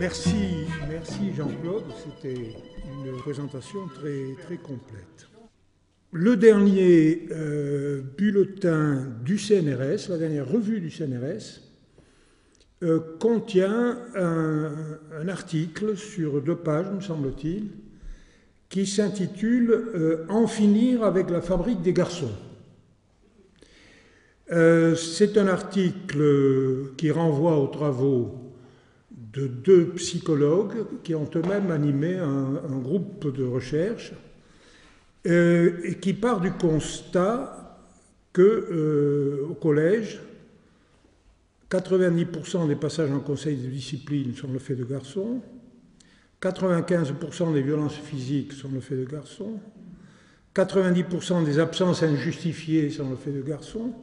Merci, merci Jean-Claude. C'était une présentation très, très complète. Le dernier euh, bulletin du CNRS, la dernière revue du CNRS, euh, contient un, article sur deux pages, me semble-t-il, qui s'intitule euh, En finir avec la fabrique des garçons. C'est un article qui renvoie aux travaux de deux psychologues qui ont eux-mêmes animé un, groupe de recherche euh, et qui part du constat que euh, au collège, 90% des passages en conseil de discipline sont le fait de garçons, 95% des violences physiques sont le fait de garçons, 90% des absences injustifiées sont le fait de garçons,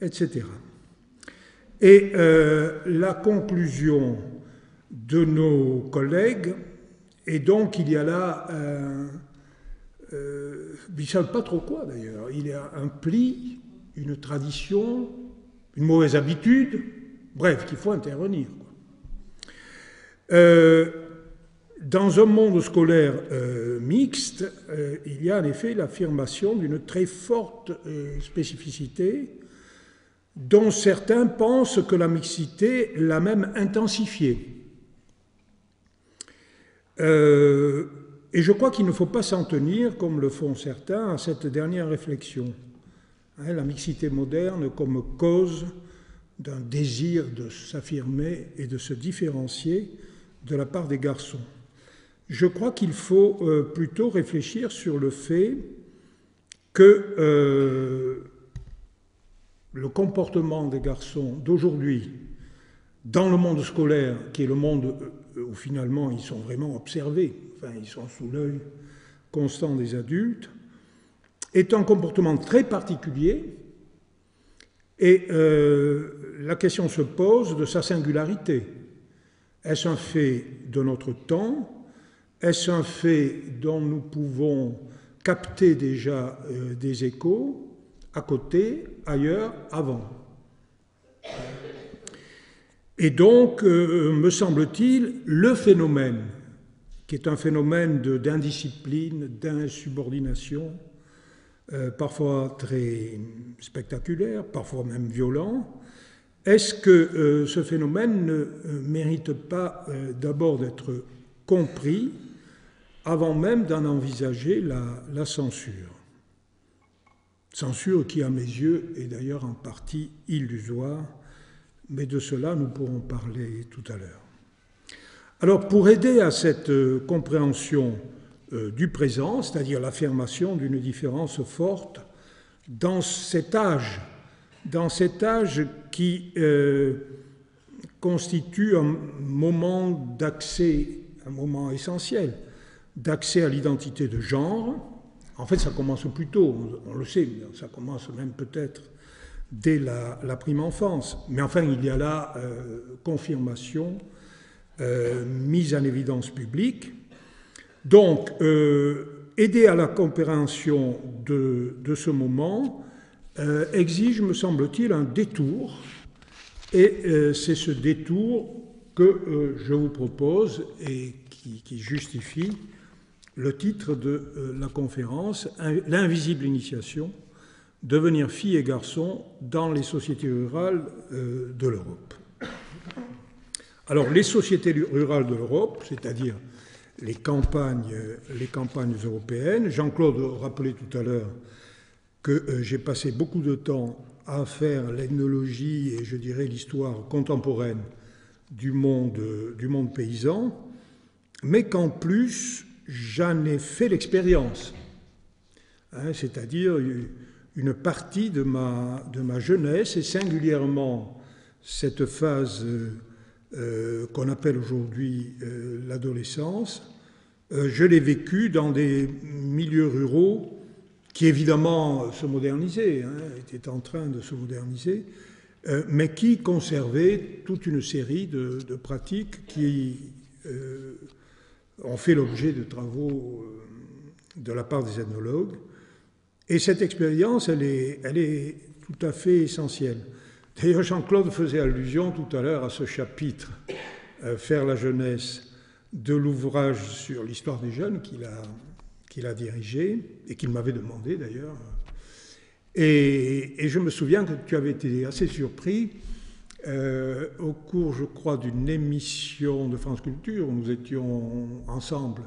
etc. Et euh, la conclusion de nos collègues est donc qu'il y a là, euh, euh, ils ne savent pas trop quoi d'ailleurs, il y a un pli, une tradition, une mauvaise habitude, bref, qu'il faut intervenir. Euh, dans un monde scolaire euh, mixte, il y a en effet l'affirmation d'une très forte spécificité dont certains pensent que la mixité l'a même intensifiée. Euh, et je crois qu'il ne faut pas s'en tenir, comme le font certains, à cette dernière réflexion. Hein, la mixité moderne comme cause d'un désir de s'affirmer et de se différencier de la part des garçons. Je crois qu'il faut euh, plutôt réfléchir sur le fait que euh, le comportement des garçons d'aujourd'hui dans le monde scolaire, qui est le monde où finalement ils sont vraiment observés, enfin ils sont sous l'œil constant des adultes, est un comportement très particulier. Et euh, la question se pose de sa singularité. Est-ce un fait de notre temps? Est-ce un fait dont nous pouvons capter déjà euh, des échos à côté, ailleurs, avant? Et donc, euh, me semble-t-il, le phénomène, qui est un phénomène d'indiscipline, d'insubordination, euh, parfois très spectaculaire, parfois même violent, est-ce que euh, ce phénomène ne mérite pas d'abord d'être compris avant même d'en envisager la, censure? Censure qui, à mes yeux, est d'ailleurs en partie illusoire, mais de cela nous pourrons parler tout à l'heure. Alors, pour aider à cette euh, compréhension euh, du présent, c'est-à-dire l'affirmation d'une différence forte dans cet âge, dans cet âge qui euh, constitue un moment d'accès, un moment essentiel, d'accès à l'identité de genre. En fait, ça commence plus tôt, on, on le sait, ça commence même peut-être dès la, prime enfance. Mais enfin, il y a là euh, confirmation, euh, mise en évidence publique. Donc, euh, aider à la compréhension de, ce moment exige, me semble-t-il, un détour. Et c'est ce détour que je vous propose et qui, justifie le titre de la conférence, L'invisible initiation, devenir fille et garçon dans les sociétés rurales euh, de l'Europe. Alors, les sociétés rurales de l'Europe, c'est-à-dire les campagnes, les campagnes européennes. Jean-Claude rappelait tout à l'heure que euh, j'ai passé beaucoup de temps à faire l'ethnologie et je dirais l'histoire contemporaine du monde, du monde paysan, mais qu'en plus j'en ai fait l'expérience, hein, c'est-à-dire une partie de ma, de ma jeunesse et singulièrement cette phase euh, qu'on appelle aujourd'hui euh, l'adolescence, euh, je l'ai vécu dans des milieux ruraux qui évidemment se modernisaient, hein, étaient en train de se moderniser, euh, mais qui conservaient toute une série de, de pratiques qui euh, ont fait l'objet de travaux euh, de la part des ethnologues. Et cette expérience, elle est, elle est tout à fait essentielle. D'ailleurs, Jean-Claude faisait allusion tout à l'heure à ce chapitre faire la jeunesse de l'ouvrage sur l'histoire des jeunes qu'il a, qu'il a dirigé et qu'il m'avait demandé d'ailleurs. Et, je me souviens que tu avais été assez surpris euh, au cours, je crois, d'une émission de France Culture où nous étions ensemble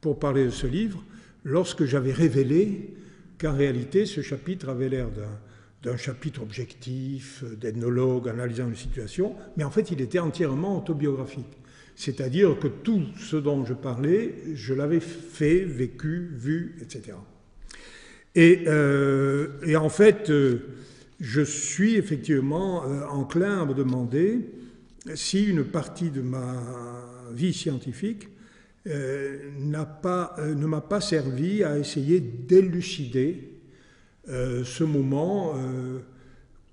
pour parler de ce livre, lorsque j'avais révélé qu'en réalité ce chapitre avait l'air d'un chapitre objectif, d'ethnologue analysant une situation, mais en fait il était entièrement autobiographique. C'est-à-dire que tout ce dont je parlais, je l'avais fait, vécu, vu, etc. Euh, et, en fait, euh, je suis effectivement euh, enclin à me demander si une partie de ma vie scientifique pas, ne m'a pas servi à essayer d'élucider ce moment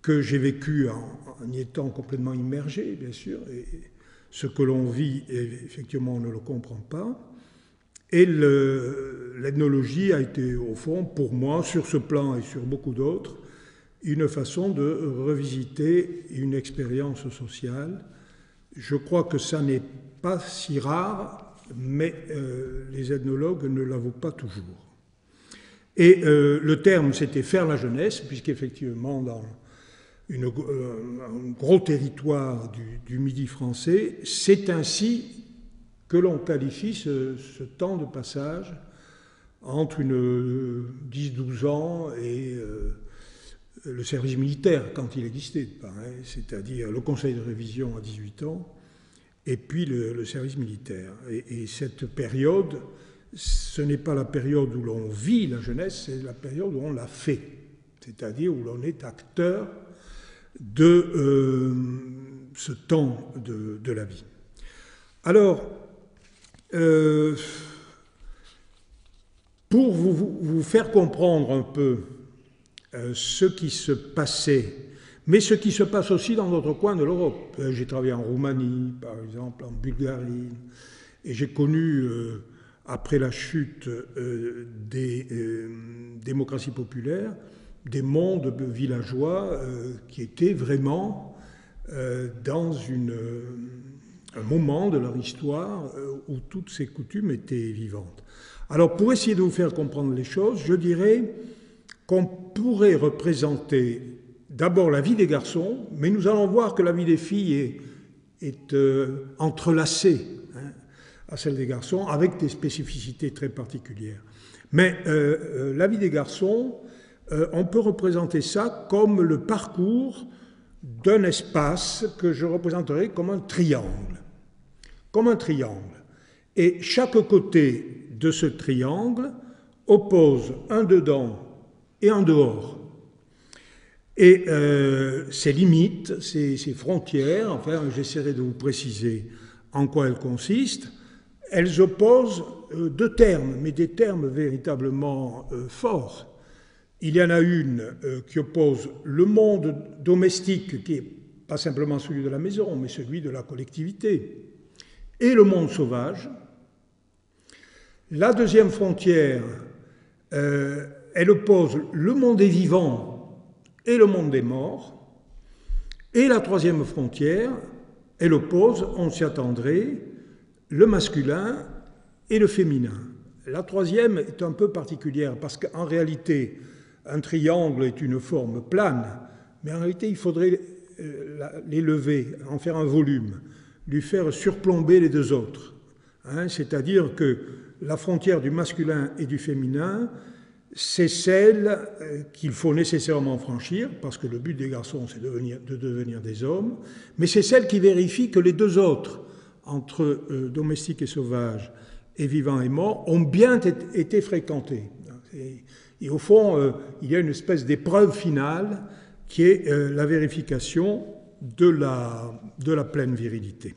que j'ai vécu en, y étant complètement immergé, bien sûr. Et, ce que l'on vit, effectivement, on ne le comprend pas. Et l'ethnologie a été, au fond, pour moi, sur ce plan et sur beaucoup d'autres, une façon de revisiter une expérience sociale. Je crois que ça n'est pas si rare, mais euh, les ethnologues ne l'avouent pas toujours. Et euh, le terme, c'était faire la jeunesse, puisqu'effectivement, dans euh, un gros territoire du, Midi français. C'est ainsi que l'on qualifie ce, temps de passage entre une 10-12 ans et le service militaire, quand il existait, c'est-à-dire le conseil de révision à 18 ans, et puis le, service militaire. et, cette période, ce n'est pas la période où l'on vit la jeunesse, c'est la période où on la fait, c'est-à-dire où l'on est acteur de euh, ce temps de, la vie. Alors, euh, pour vous, faire comprendre un peu euh, ce qui se passait, mais ce qui se passe aussi dans d'autres coins de l'Europe. J'ai travaillé en Roumanie, par exemple, en Bulgarie, et j'ai connu, après la chute des démocraties populaires, des mondes villageois euh, qui étaient vraiment euh, dans un moment de leur histoire euh, où toutes ces coutumes étaient vivantes. Alors pour essayer de vous faire comprendre les choses, je dirais qu'on pourrait représenter d'abord la vie des garçons, mais nous allons voir que la vie des filles est, est entrelacée hein, à celle des garçons avec des spécificités très particulières. Mais la vie des garçons, euh, on peut représenter ça comme le parcours d'un espace que je représenterai comme un triangle. Comme un triangle. Et chaque côté de ce triangle oppose un dedans et un dehors. Et euh, ces limites, ces, frontières, enfin j'essaierai de vous préciser en quoi elles consistent, elles opposent euh, deux termes, mais des termes véritablement forts. Il y en a une euh, qui oppose le monde domestique, qui n'est pas simplement celui de la maison, mais celui de la collectivité, et le monde sauvage. La deuxième frontière, euh, elle oppose le monde des vivants et le monde des morts. Et la troisième frontière, elle oppose, on s'y attendrait, le masculin et le féminin. La troisième est un peu particulière parce qu'en réalité, un triangle est une forme plane, mais en réalité, il faudrait euh, l'élever, en faire un volume, lui faire surplomber les deux autres. Hein. C'est-à-dire que la frontière du masculin et du féminin, c'est celle euh, qu'il faut nécessairement franchir, parce que le but des garçons, c'est de, devenir des hommes, mais c'est celle qui vérifie que les deux autres, entre euh, domestiques et sauvages, et vivants et morts, ont bien été fréquentés. Et au fond, euh, il y a une espèce d'épreuve finale qui est euh, la vérification de la, de la pleine virilité.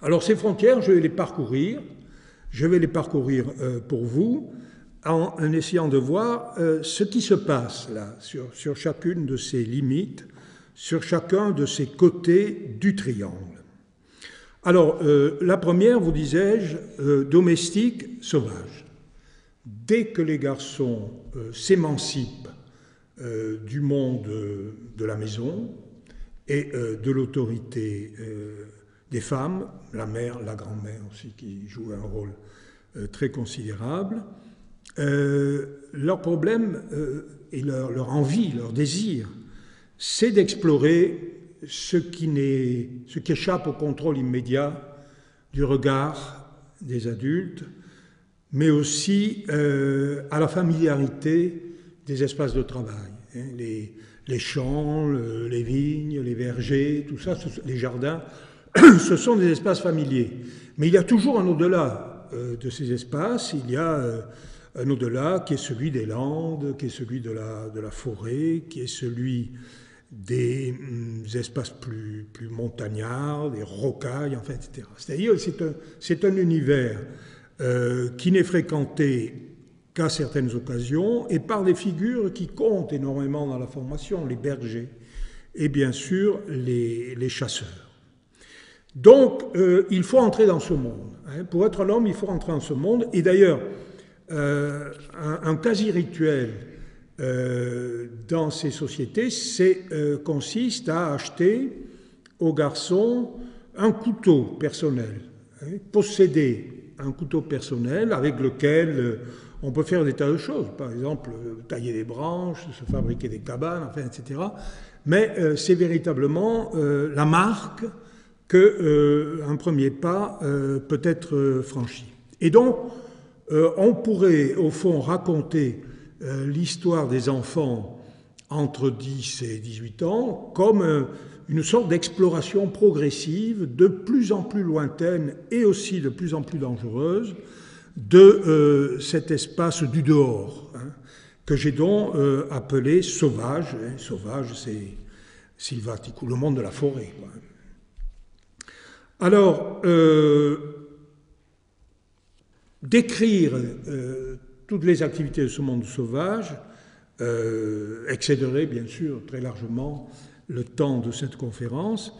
Alors ces frontières, je vais les parcourir, je vais les parcourir pour vous en, essayant de voir ce qui se passe là, sur, sur chacune de ces limites, sur chacun de ces côtés du triangle. Alors, la première, vous disais-je, domestique, sauvage dès que les garçons euh, s'émancipent euh, du monde euh, de la maison et de l'autorité des femmes, la mère, la grand-mère aussi, qui jouent un rôle très considérable. Leur problème et leur, leur, envie, leur désir, c'est d'explorer ce qui, ce qui échappe au contrôle immédiat du regard des adultes, mais aussi euh, à la familiarité des espaces de travail. Hein, les, les, champs, les vignes, les vergers, tout ça, les jardins, ce sont des espaces familiers. Mais il y a toujours un au-delà euh, de ces espaces, il y a euh, un au-delà qui est celui des landes, qui est celui de la, de la forêt, qui est celui des hum, espaces plus, plus montagnards, des rocailles, enfin, etc. C'est-à-dire c'est un, un univers euh, qui n'est fréquenté qu'à certaines occasions et par des figures qui comptent énormément dans la formation, les bergers et bien sûr les, les chasseurs. Donc euh, il faut entrer dans ce monde. Hein. Pour être l'homme, il faut entrer dans ce monde. Et d'ailleurs, euh, un, un quasi-rituel euh, dans ces sociétés euh, consiste à acheter aux garçons un couteau personnel, hein, posséder un couteau personnel avec lequel on peut faire des tas de choses, par exemple tailler des branches, se fabriquer des cabanes, enfin, etc. Mais c'est véritablement la marque qu'un premier pas peut être franchi. Et donc, on pourrait au fond raconter euh, l'histoire des enfants entre 10 et 18 ans comme euh, une sorte d'exploration progressive, de plus en plus lointaine et aussi de plus en plus dangereuse, de euh, cet espace du dehors, hein, que j'ai donc appelé sauvage. Hein. sauvage, c'est sylvatique, ou le monde de la forêt. Alors, décrire toutes les activités de ce monde sauvage euh, excéderaient bien sûr très largement le temps de cette conférence.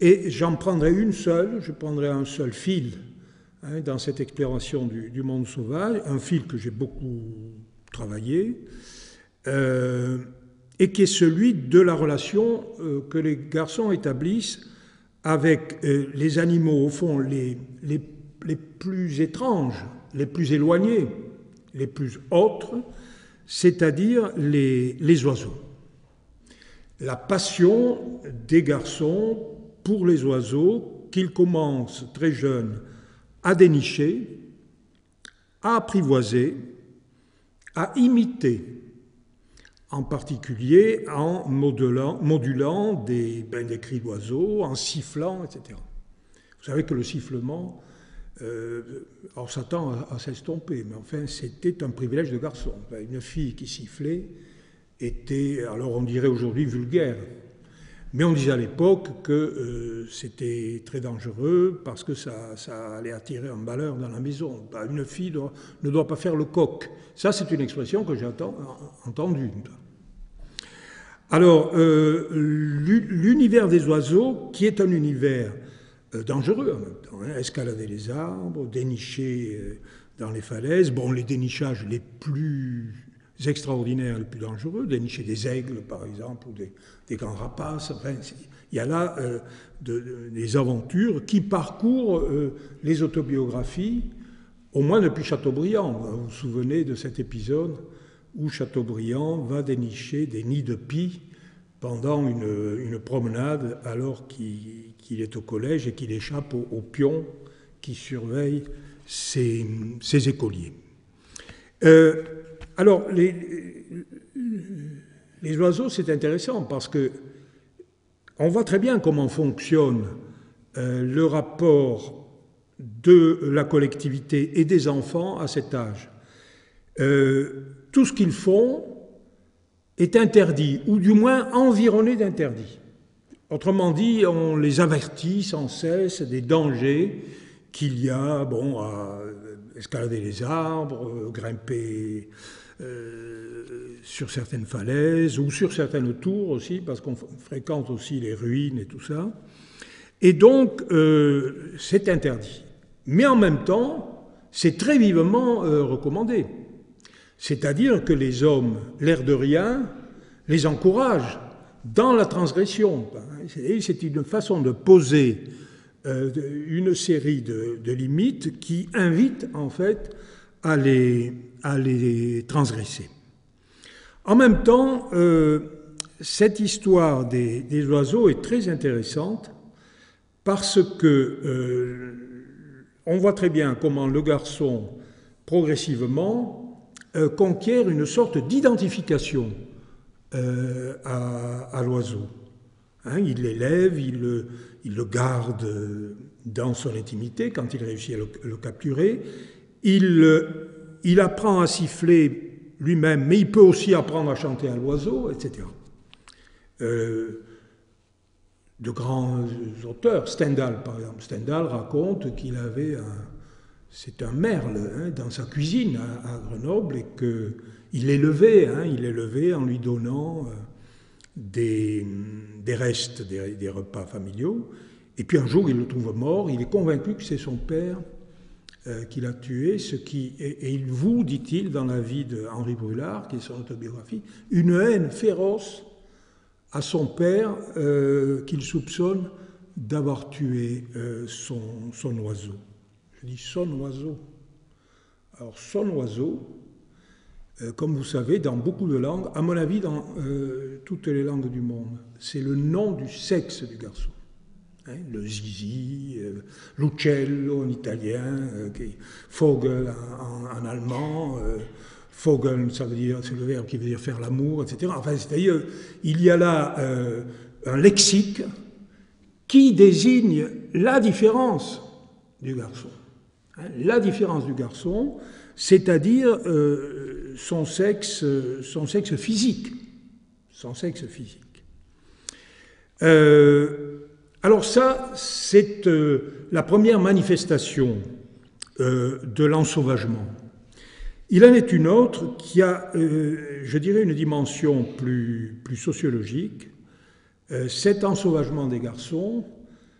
Et j'en prendrai une seule, je prendrai un seul fil hein, dans cette exploration du, monde sauvage, un fil que j'ai beaucoup travaillé, euh, et qui est celui de la relation euh, que les garçons établissent avec les animaux, au fond, les, les, les plus étranges, les plus éloignés les plus autres, c'est-à-dire les, oiseaux. La passion des garçons pour les oiseaux qu'ils commencent très jeunes à dénicher, à apprivoiser, à imiter, en particulier en modulant, modulant des, ben, des cris d'oiseaux, en sifflant, etc. Vous savez que le sifflement, euh, on s'attend à, s'estomper, mais enfin, c'était un privilège de garçon. Une fille qui sifflait était, alors on dirait aujourd'hui vulgaire, mais on disait à l'époque que euh, c'était très dangereux parce que ça, allait attirer un malheur dans la maison. Bah, une fille ne doit pas faire le coq. Ça, c'est une expression que j'ai entendue. Alors, euh, l'univers des oiseaux, qui est un univers dangereux en même temps. Hein. Escalader les arbres, dénicher euh, dans les falaises. Bon, les dénichages les plus extraordinaires, les plus dangereux, dénicher des aigles par exemple, ou des, grands rapaces. Enfin, il y a là euh, des aventures qui parcourent les autobiographies, au moins depuis Chateaubriand. Vous vous souvenez de cet épisode où Chateaubriand va dénicher des nids de pie pendant une, promenade alors qu'il est au collège et qu'il échappe aux, pions qui surveillent ses, écoliers. Euh, alors, les, oiseaux, c'est intéressant parce que on voit très bien comment fonctionne euh, le rapport de la collectivité et des enfants à cet âge. Euh, tout ce qu'ils font, est interdit, ou du moins environné d'interdits. Autrement dit, on les avertit sans cesse des dangers qu'il y a bon, à escalader les arbres, grimper euh, sur certaines falaises ou sur certaines tours aussi, parce qu'on fréquente aussi les ruines et tout ça. Et donc, euh, c'est interdit. Mais en même temps, c'est très vivement euh, recommandé. C'est-à-dire que les hommes, l'air de rien, les encouragent dans la transgression. C'est une façon de poser une série de, limites qui invitent en fait à les, à les transgresser. En même temps, cette histoire des, oiseaux est très intéressante parce que on voit très bien comment le garçon progressivement euh, conquiert une sorte d'identification euh, à, l'oiseau. Hein, il l'élève, il le, garde dans son intimité quand il réussit à le, capturer. Il, il, apprend à siffler lui-même, mais il peut aussi apprendre à chanter à l'oiseau, etc. Euh, de grands auteurs, Stendhal par exemple, Stendhal raconte qu'il avait un, c'est un merle hein, dans sa cuisine à, Grenoble et qu'il l'élevait, hein, il l'élevait en lui donnant euh, des, restes des, repas familiaux. Et puis un jour, il le trouve mort, il est convaincu que c'est son père euh, qui l'a tué, ce qui, et, il voue, dit-il, dans la vie d'Henri Brulard, qui est son autobiographie, une haine féroce à son père euh, qu'il soupçonne d'avoir tué son, son oiseau. Je dis son oiseau. Alors son oiseau, euh, comme vous savez, dans beaucoup de langues, à mon avis dans euh, toutes les langues du monde, c'est le nom du sexe du garçon. Hein, le zizi, euh, l'uccello en italien, Vogel en, allemand, Vogel, ça veut dire, c'est le verbe qui veut dire faire l'amour, etc. Enfin, c'est-à-dire, il y a là un lexique qui désigne la différence du garçon. Hein, la différence du garçon, c'est-à-dire euh, son, sexe, son sexe physique. Son sexe physique. Euh, alors ça, c'est euh, la première manifestation de l'ensauvagement. Il en est une autre qui a, je dirais, une dimension plus sociologique. cet ensauvagement des garçons,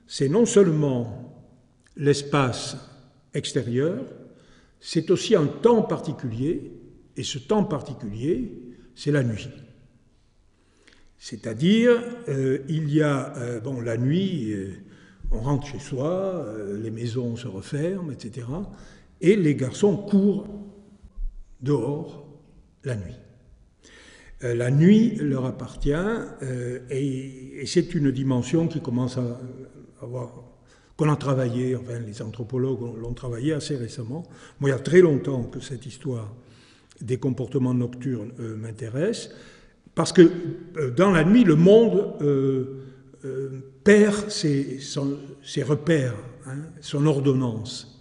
c'est non seulement l'espace extérieur, c'est aussi un temps particulier, et ce temps particulier, c'est la nuit. C'est-à-dire, euh, il y a, euh, bon, la nuit, euh, on rentre chez soi, les maisons se referment, etc., et les garçons courent dehors la nuit. la nuit leur appartient, et, c'est une dimension qui commence à avoir qu'on a travaillé, enfin les anthropologues l'ont travaillé assez récemment. Moi, il y a très longtemps que cette histoire des comportements nocturnes euh, m'intéresse, parce que euh, dans la nuit, le monde euh, perd ses, repères, hein, son ordonnance.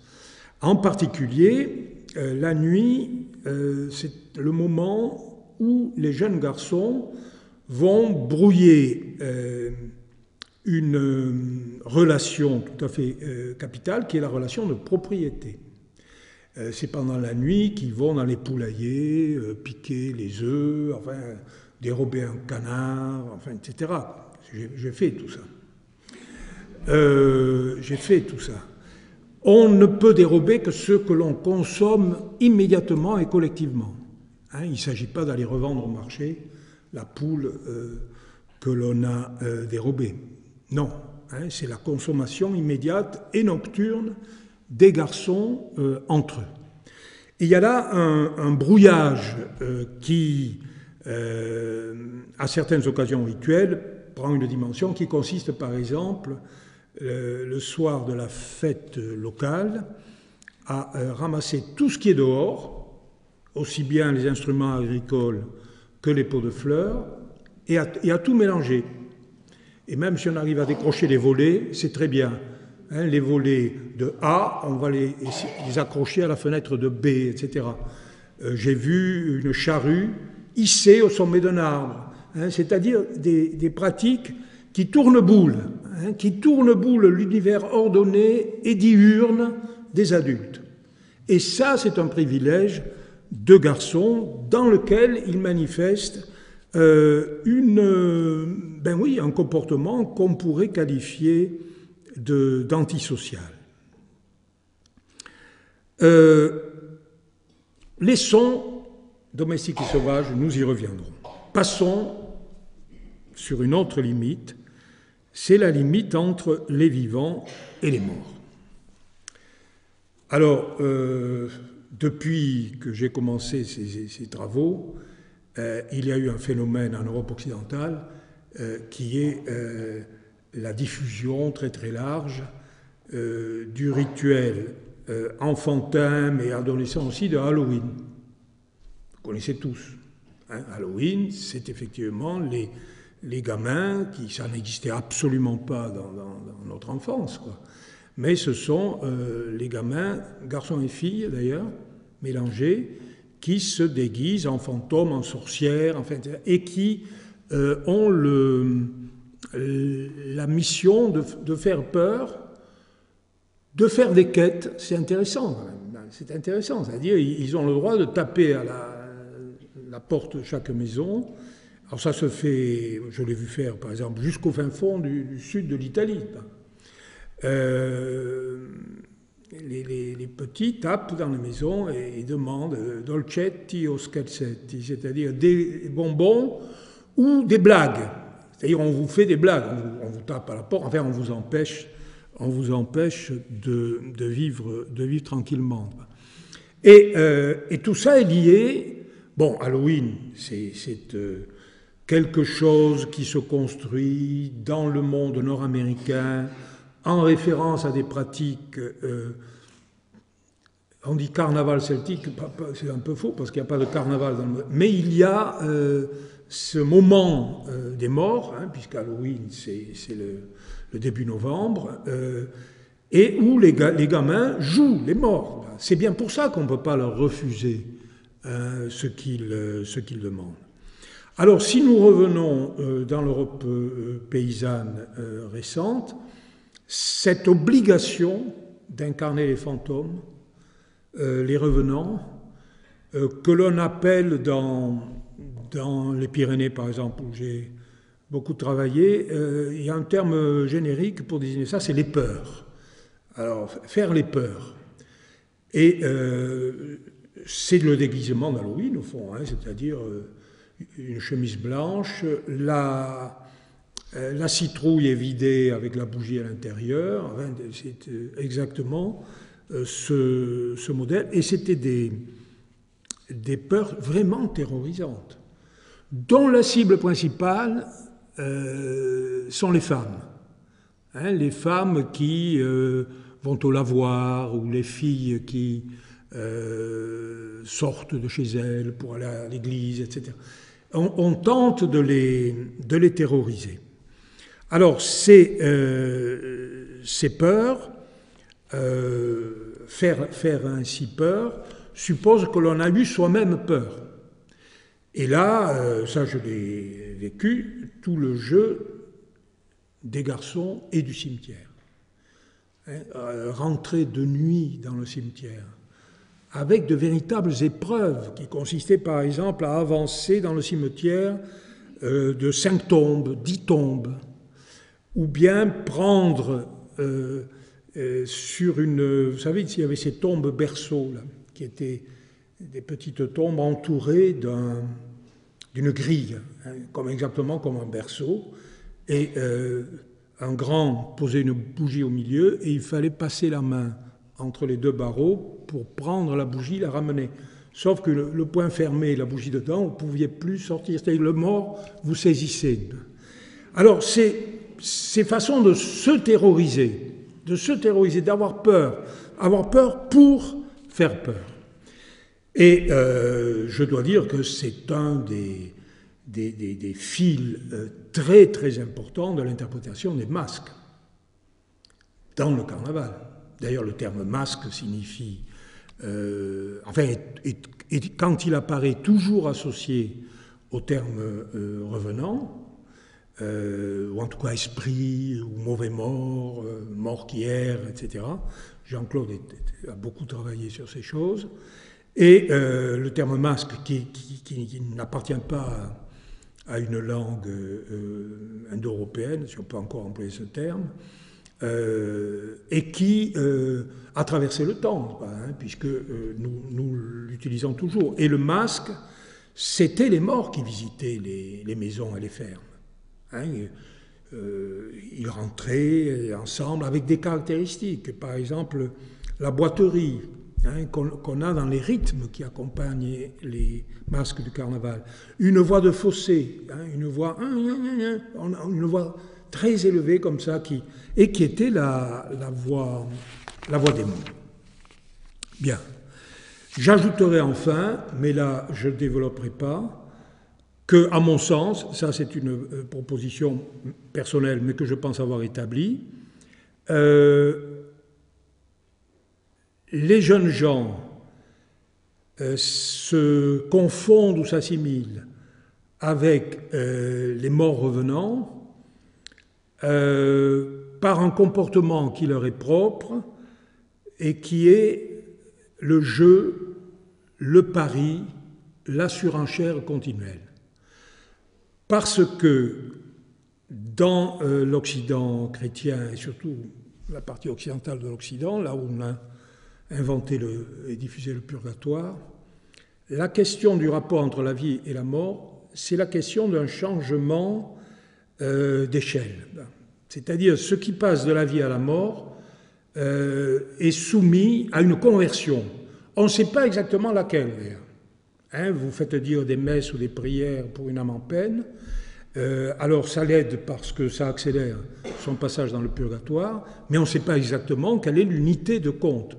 En particulier, la nuit, c'est le moment où les jeunes garçons vont brouiller une euh, relation tout à fait euh, capitale qui est la relation de propriété. Euh, c'est pendant la nuit qu'ils vont dans les poulaillers, piquer les œufs, enfin, dérober un canard, enfin, etc. J'ai fait tout ça. J'ai fait tout ça. On ne peut dérober que ce que l'on consomme immédiatement et collectivement. Hein, il ne s'agit pas d'aller revendre au marché la poule que l'on a dérobée. Non, hein, c'est la consommation immédiate et nocturne des garçons euh, entre eux. il y a là un, brouillage euh, qui, euh, à certaines occasions rituelles, prend une dimension qui consiste par exemple, le soir de la fête locale, à ramasser tout ce qui est dehors, aussi bien les instruments agricoles que les pots de fleurs, et à tout mélanger. Et même si on arrive à décrocher les volets, c'est très bien. Hein, les volets de A, on va les, accrocher à la fenêtre de B, etc. Euh, j'ai vu une charrue hissée au sommet d'un arbre, hein, c'est-à-dire des, pratiques qui tournent boule, hein, qui tournent boule l'univers ordonné et diurne des adultes. Et ça, c'est un privilège de garçons dans lequel ils manifestent euh, une, ben oui, un comportement qu'on pourrait qualifier d'antisocial. Euh, les sons domestiques et sauvages, nous y reviendrons. Passons sur une autre limite, c'est la limite entre les vivants et les morts. Alors, euh, depuis que j'ai commencé ces, travaux, euh, il y a eu un phénomène en Europe occidentale euh, qui est la diffusion très très large du rituel enfantin mais adolescent aussi de Halloween. Vous connaissez tous. Hein. Halloween, c'est effectivement les, gamins qui, ça n'existait absolument pas dans, notre enfance. Mais ce sont euh, les gamins, garçons et filles d'ailleurs, mélangés, qui se déguisent en fantômes, en sorcières, enfin, et qui euh, ont le, la mission de, faire peur, de faire des quêtes. C'est intéressant, c'est intéressant. C'est-à-dire, ils ont le droit de taper à la, porte de chaque maison alors ça se fait, je l'ai vu faire par exemple, jusqu'au fin fond du, sud de l'Italie. Euh, les, petits tapent dans la maison et, demandent euh, dolcetti o scherzetti, c'est-à-dire des bonbons ou des blagues. C'est-à-dire on vous fait des blagues, on vous, tape à la porte, enfin on vous empêche, on vous empêche de, vivre, tranquillement. Et, euh, et, tout ça est lié, bon, Halloween, c'est quelque chose qui se construit dans le monde nord-américain en référence à des pratiques, euh, on dit carnaval celtique, c'est un peu faux parce qu'il n'y a pas de carnaval dans le mais il y a euh, ce moment euh, des morts, hein, puisque Halloween c'est le, début novembre, et où les, gamins jouent les morts. C'est bien pour ça qu'on ne peut pas leur refuser ce qu'ils demandent. Alors, si nous revenons euh, dans l'Europe euh, paysanne euh, récente, cette obligation d'incarner les fantômes, les revenants, que l'on appelle dans, dans les Pyrénées, par exemple, où j'ai beaucoup travaillé, il y a un terme générique pour désigner ça, c'est les peurs. Alors, faire les peurs. Et c'est le déguisement d'Halloween, au fond, hein, c'est-à-dire une chemise blanche, la, euh, citrouille est vidée avec la bougie à l'intérieur, c'est euh, exactement euh, ce, ce, modèle, et c'était des, des peurs vraiment terrorisantes, dont la cible principale sont les femmes. Hein, les femmes qui vont au lavoir, ou les filles qui sortent de chez elles pour aller à l'église, etc on, tente de les, de les, terroriser. Alors, ces, euh, ces peurs, euh, faire, faire ainsi peur, suppose que l'on a eu soi-même peur. Et là, euh, ça je l'ai vécu, tout le jeu des garçons et du cimetière. Hein, rentrer de nuit dans le cimetière, avec de véritables épreuves qui consistaient par exemple à avancer dans le cimetière euh, de cinq tombes, dix tombes, ou bien prendre euh, euh, sur une... Vous savez, il y avait ces tombes berceaux, là, qui étaient des petites tombes entourées d'une grille, hein, comme exactement comme un berceau, et un grand posait une bougie au milieu, et il fallait passer la main entre les deux barreaux pour prendre la bougie, la ramener. Sauf que le, point fermé, la bougie dedans, vous ne pouviez plus sortir. C'est-à-dire le mort, vous saisissez. Alors, ces façons de se terroriser, de se terroriser, d'avoir peur, avoir peur pour faire peur. Et euh, je dois dire que c'est un des, des, fils euh, très très importants de l'interprétation des masques dans le carnaval. D'ailleurs, le terme masque signifie, euh, enfin, quand il apparaît toujours associé au terme revenant, ou en tout cas esprit, ou mauvais mort, mort qui erre, etc. Jean-Claude a beaucoup travaillé sur ces choses. Et le terme masque, qui, n'appartient pas à, une langue indo-européenne, si on peut encore employer ce terme, euh, et qui euh, a traversé le temps, hein, puisque euh, nous, nous l'utilisons toujours. Et le masque, c'était les morts qui visitaient les, maisons et les fermes. Hein. ils rentraient ensemble avec des caractéristiques. Par exemple, la boiterie hein, qu'on a dans les rythmes qui accompagnent les masques du carnaval. Une voix de fossé, hein, une voix, une voix très élevée comme ça, qui, et qui était la, la voix, la voix des mots. Bien. J'ajouterai enfin, mais là je ne développerai pas, que, à mon sens, ça c'est une euh, proposition personnelle, mais que je pense avoir établie, euh, les jeunes gens euh, se confondent ou s'assimilent avec les morts revenants par un comportement qui leur est propre et qui est le jeu, le pari, la surenchère continuelle. Parce que dans euh, l'Occident chrétien, et surtout la partie occidentale de l'Occident, là où on a inventé et diffusé le purgatoire, la question du rapport entre la vie et la mort, c'est la question d'un changement euh, d'échelle. C'est-à-dire ce qui passe de la vie à la mort euh, est soumis à une conversion. On ne sait pas exactement laquelle. Hein, vous faites dire des messes ou des prières pour une âme en peine. Euh, alors ça l'aide parce que ça accélère son passage dans le purgatoire, mais on ne sait pas exactement quelle est l'unité de compte.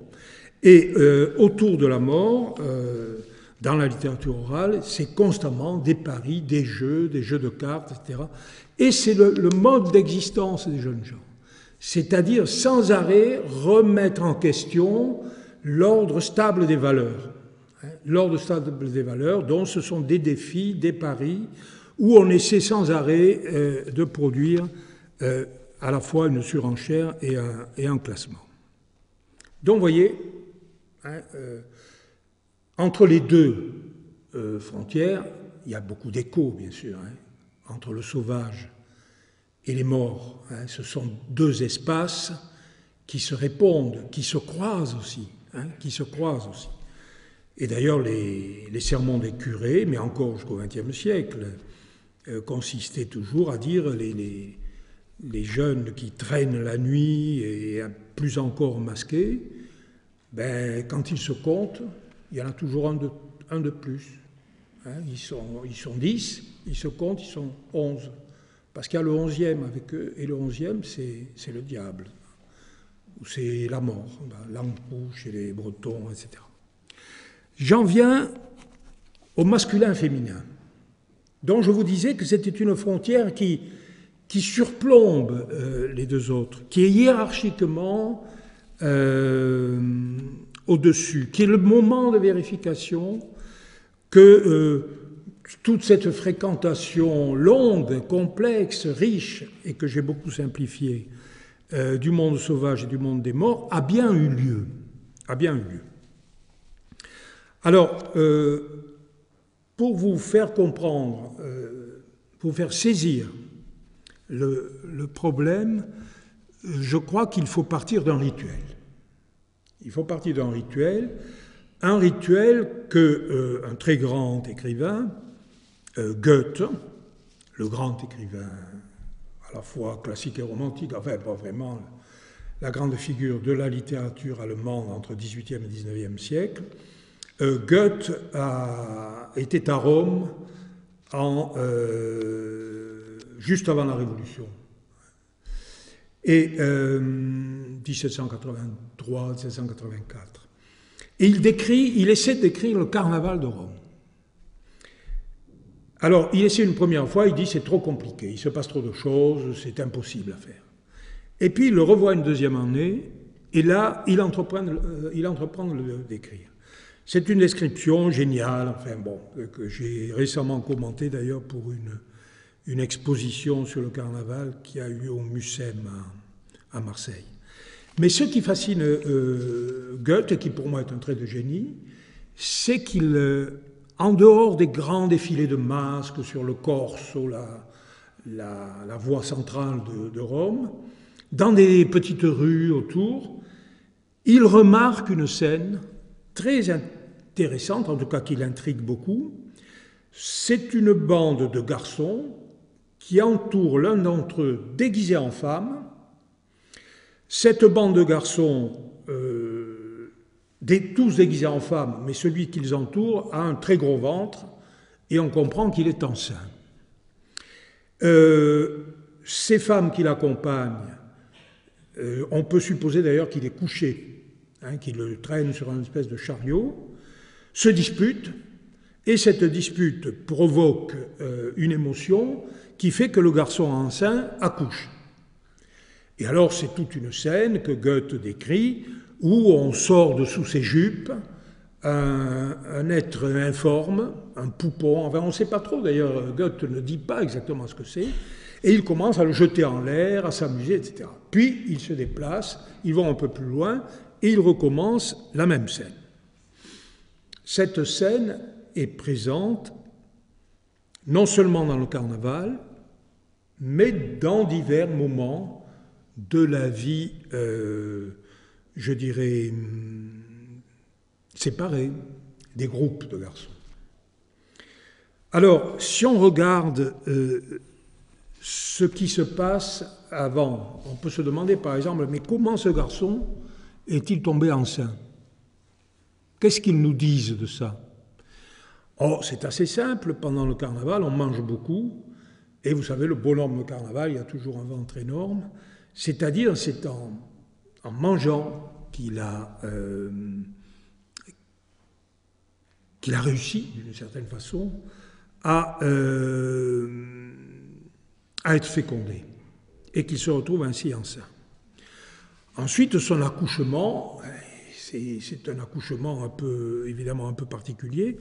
Et euh, autour de la mort, euh, dans la littérature orale, c'est constamment des paris, des jeux, des jeux de cartes, etc. Et c'est le, mode d'existence des jeunes gens. C'est-à-dire sans arrêt remettre en question l'ordre stable des valeurs. Hein, l'ordre stable des valeurs, dont ce sont des défis, des paris, où on essaie sans arrêt euh, de produire à la fois une surenchère et un, classement. Donc, vous voyez, hein, euh, entre les deux frontières, il y a beaucoup d'échos, bien sûr, hein, entre le sauvage et les morts. ce sont deux espaces qui se répondent, qui se croisent aussi, qui se croisent aussi. Et d'ailleurs, les, sermons des curés, mais encore jusqu'au XXe siècle, euh, consistait toujours à dire les, jeunes qui traînent la nuit et plus encore masqués, ben, quand ils se comptent, il y en a toujours un de, un de plus. Hein. ils, sont, ils sont 10, ils se comptent, ils sont 11. Parce qu'il y a le onzième avec eux, et le onzième, c'est le diable, ou c'est la mort, l'ampoule chez les Bretons, etc. J'en viens au masculin féminin dont je vous disais que c'était une frontière qui, qui surplombe euh, les deux autres, qui est hiérarchiquement euh, au-dessus, qui est le moment de vérification que euh, toute cette fréquentation longue, complexe, riche, et que j'ai beaucoup simplifiée, du monde sauvage et du monde des morts, a bien eu lieu. A bien eu lieu. Alors, pour vous faire comprendre, euh, pour vous faire saisir le, problème, je crois qu'il faut partir d'un rituel. Il faut partir d'un rituel, un rituel que euh, très grand écrivain, euh, Goethe, le grand écrivain à la fois classique et romantique, enfin pas vraiment la grande figure de la littérature allemande entre 18e et 19e siècle, euh, Goethe était à Rome juste avant la Révolution. Et 1783, euh, 1784. Et il décrit, il essaie décrire le carnaval de Rome. Alors, il essaie une première fois, il dit c'est trop compliqué, il se passe trop de choses, c'est impossible à faire. Et puis il le revoit une deuxième année, et là, il entreprend, il entreprend de le décrire. C'est une description géniale, enfin bon, que j'ai récemment commentée d'ailleurs pour une, une exposition sur le carnaval qui a eu au Mucem à, Marseille. Mais ce qui fascine euh, Goethe, et qui pour moi est un trait de génie, c'est qu'il, euh, en dehors des grands défilés de masques sur le Corso, la, la, voie centrale de, Rome, dans des petites rues autour, il remarque une scène très intéressante, en tout cas qui l'intrigue beaucoup. C'est une bande de garçons qui entoure l'un d'entre eux déguisé en femme. Cette bande de garçons, euh, tous déguisés en femme, mais celui qu'ils entourent a un très gros ventre et on comprend qu'il est enceint. Euh, ces femmes qui l'accompagnent, euh, on peut supposer d'ailleurs qu'il est couché, hein, qu'il le traîne sur une espèce de chariot, se disputent, et cette dispute provoque une émotion qui fait que le garçon enceint accouche. Et alors c'est toute une scène que Goethe décrit où on sort de sous ses jupes un, être informe, un poupon, enfin on ne sait pas trop d'ailleurs, Goethe ne dit pas exactement ce que c'est, et il commence à le jeter en l'air, à s'amuser, etc. Puis il se déplace, ils vont un peu plus loin, et il recommence la même scène. Cette scène est présente non seulement dans le carnaval, mais dans divers moments de la vie, euh, je dirais, séparée des groupes de garçons. Alors, si on regarde euh, ce qui se passe avant, on peut se demander par exemple, mais comment ce garçon est-il tombé enceint Qu'est-ce qu'ils nous disent de ça? Oh, c'est assez simple, pendant le carnaval, on mange beaucoup, et vous savez, le bonhomme carnaval, il y a toujours un ventre énorme. C'est-à-dire, c'est en, mangeant qu'il a, euh, qu'il a réussi, d'une certaine façon, à, euh, à être fécondé et qu'il se retrouve ainsi enceint. Ensuite, son accouchement, c'est un accouchement un peu, évidemment un peu particulier,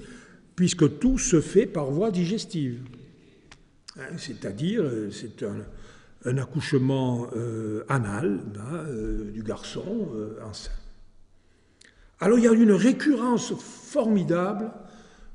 puisque tout se fait par voie digestive. Hein, c'est-à-dire, euh, c'est un, accouchement euh, anal euh, du garçon enceint. Alors il y a une récurrence formidable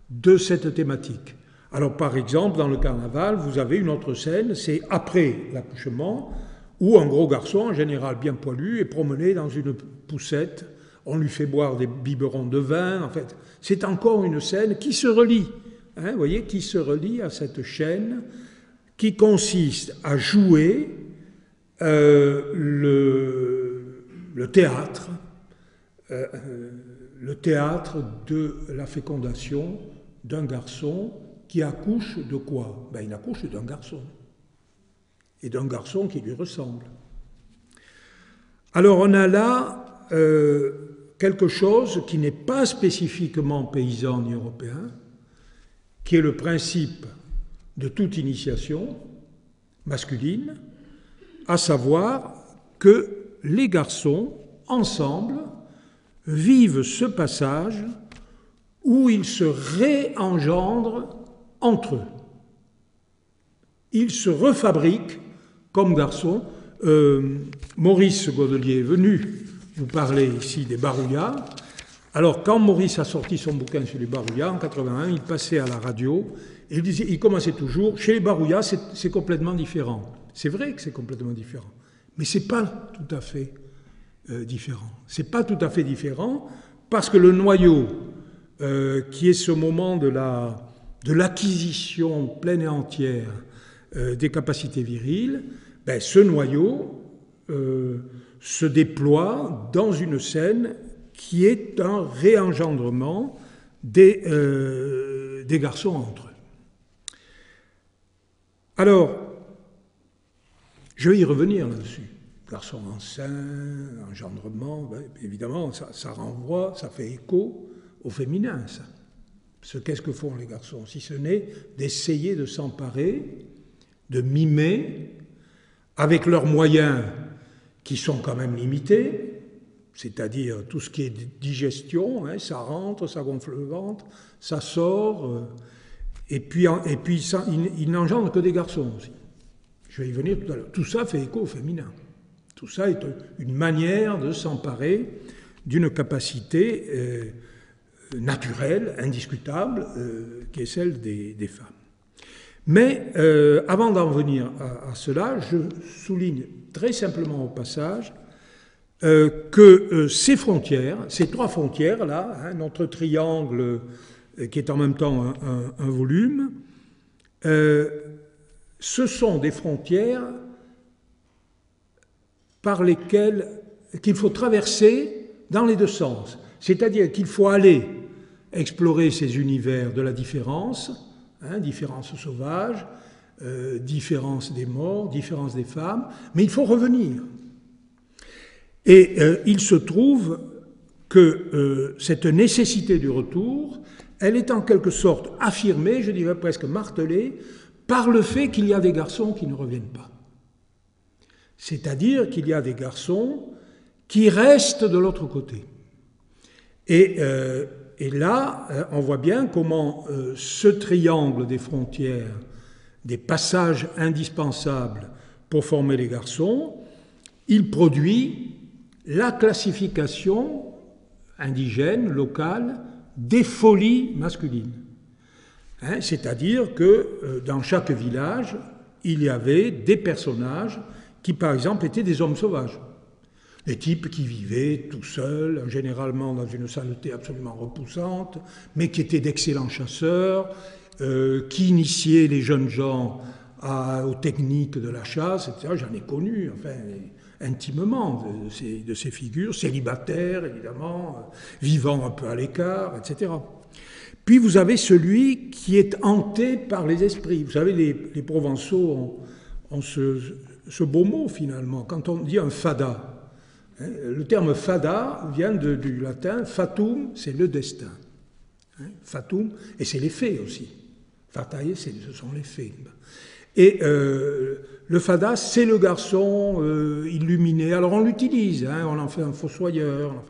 de cette thématique. Alors par exemple, dans le carnaval, vous avez une autre scène, c'est après l'accouchement, où un gros garçon, en général bien poilu, est promené dans une poussette, on lui fait boire des biberons de vin, en fait. C'est encore une scène qui se relie, hein, vous voyez, qui se relie à cette chaîne qui consiste à jouer euh, le, théâtre, euh, le théâtre de la fécondation d'un garçon qui accouche de quoi? Ben, Il accouche d'un garçon, et d'un garçon qui lui ressemble. Alors on a là euh, quelque chose qui n'est pas spécifiquement paysan ni européen, qui est le principe de toute initiation masculine, à savoir que les garçons, ensemble, vivent ce passage où ils se réengendrent entre eux. Ils se refabriquent comme garçons. Euh, Maurice Godelier est venu vous parler ici des barouillas. Alors, quand Maurice a sorti son bouquin sur les barouillas en 81, il passait à la radio il, disait, il commençait toujours, chez les Barouillas, c'est complètement différent. C'est vrai que c'est complètement différent, mais ce n'est pas tout à fait euh, différent. Ce n'est pas tout à fait différent parce que le noyau, euh, qui est ce moment de l'acquisition la, de pleine et entière euh, des capacités viriles, ben, ce noyau se déploie dans une scène qui est un réengendrement des, des garçons entre eux. Alors, je vais y revenir là-dessus. Garçon enceint, engendrement, ben, évidemment, ça, renvoie, ça fait écho au féminin, ça. Ce qu'est-ce que font les garçons? Si ce n'est d'essayer de s'emparer, de mimer, avec leurs moyens qui sont quand même limités, c'est-à-dire tout ce qui est digestion, hein, ça rentre, ça gonfle le ventre, ça sort. Euh, et puis, et puis il, n'engendre que des garçons aussi. Je vais y venir tout à l'heure. Tout ça fait écho au féminin. Tout ça est une manière de s'emparer d'une capacité euh, naturelle, indiscutable, euh, qui est celle des, femmes. Mais euh, avant d'en venir à, cela, je souligne très simplement au passage que ces frontières, ces trois frontières-là, hein, notre triangle qui est en même temps un, volume, euh, ce sont des frontières par lesquelles qu'il faut traverser dans les deux sens. C'est-à-dire qu'il faut aller explorer ces univers de la différence, hein, différence sauvage, euh, différence des morts, différence des femmes, mais il faut revenir. Et euh, il se trouve que euh, cette nécessité du retour, elle est en quelque sorte affirmée, je dirais presque martelée, par le fait qu'il y a des garçons qui ne reviennent pas. C'est-à-dire qu'il y a des garçons qui restent de l'autre côté. Et, là, euh, on voit bien comment euh, ce triangle des frontières, des passages indispensables pour former les garçons, il produit la classification indigène, locale, des folies masculines. Hein, c'est-à-dire que dans chaque village, il y avait des personnages qui, par exemple, étaient des hommes sauvages. Des types qui vivaient tout seuls, généralement dans une saleté absolument repoussante, mais qui étaient d'excellents chasseurs, euh, qui initiaient les jeunes gens aux techniques de la chasse, etc. J'en ai connu, enfin, intimement de, ces, figures, célibataires évidemment, vivant un peu à l'écart, etc. Puis vous avez celui qui est hanté par les esprits. Vous savez, les, Provençaux ont, ce beau mot finalement, quand on dit un fada. Hein, le terme fada vient du latin fatum, c'est le destin. Hein, fatum, et c'est les fées aussi. Fataye, ce sont les fées. Et euh, le fada, c'est le garçon euh, illuminé. Alors on l'utilise, hein, on en fait un fossoyeur.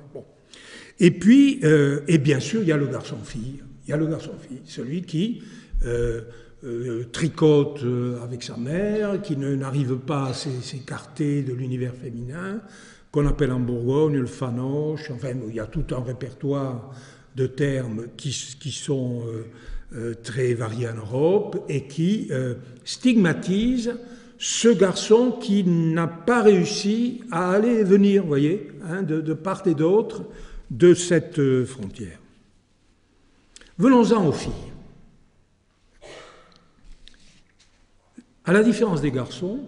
Et puis, euh, et bien sûr, il y a le garçon-fille. Il y a le garçon-fille, celui qui tricote avec sa mère, qui n'arrive pas à s'écarter de l'univers féminin, qu'on appelle en Bourgogne le fanoche. Enfin, il y a tout un répertoire de termes qui, sont euh, très variés en Europe et qui stigmatisent ce garçon qui n'a pas réussi à aller et venir, vous voyez, hein, de, de part et d'autre de cette frontière. Venons-en aux filles. À la différence des garçons,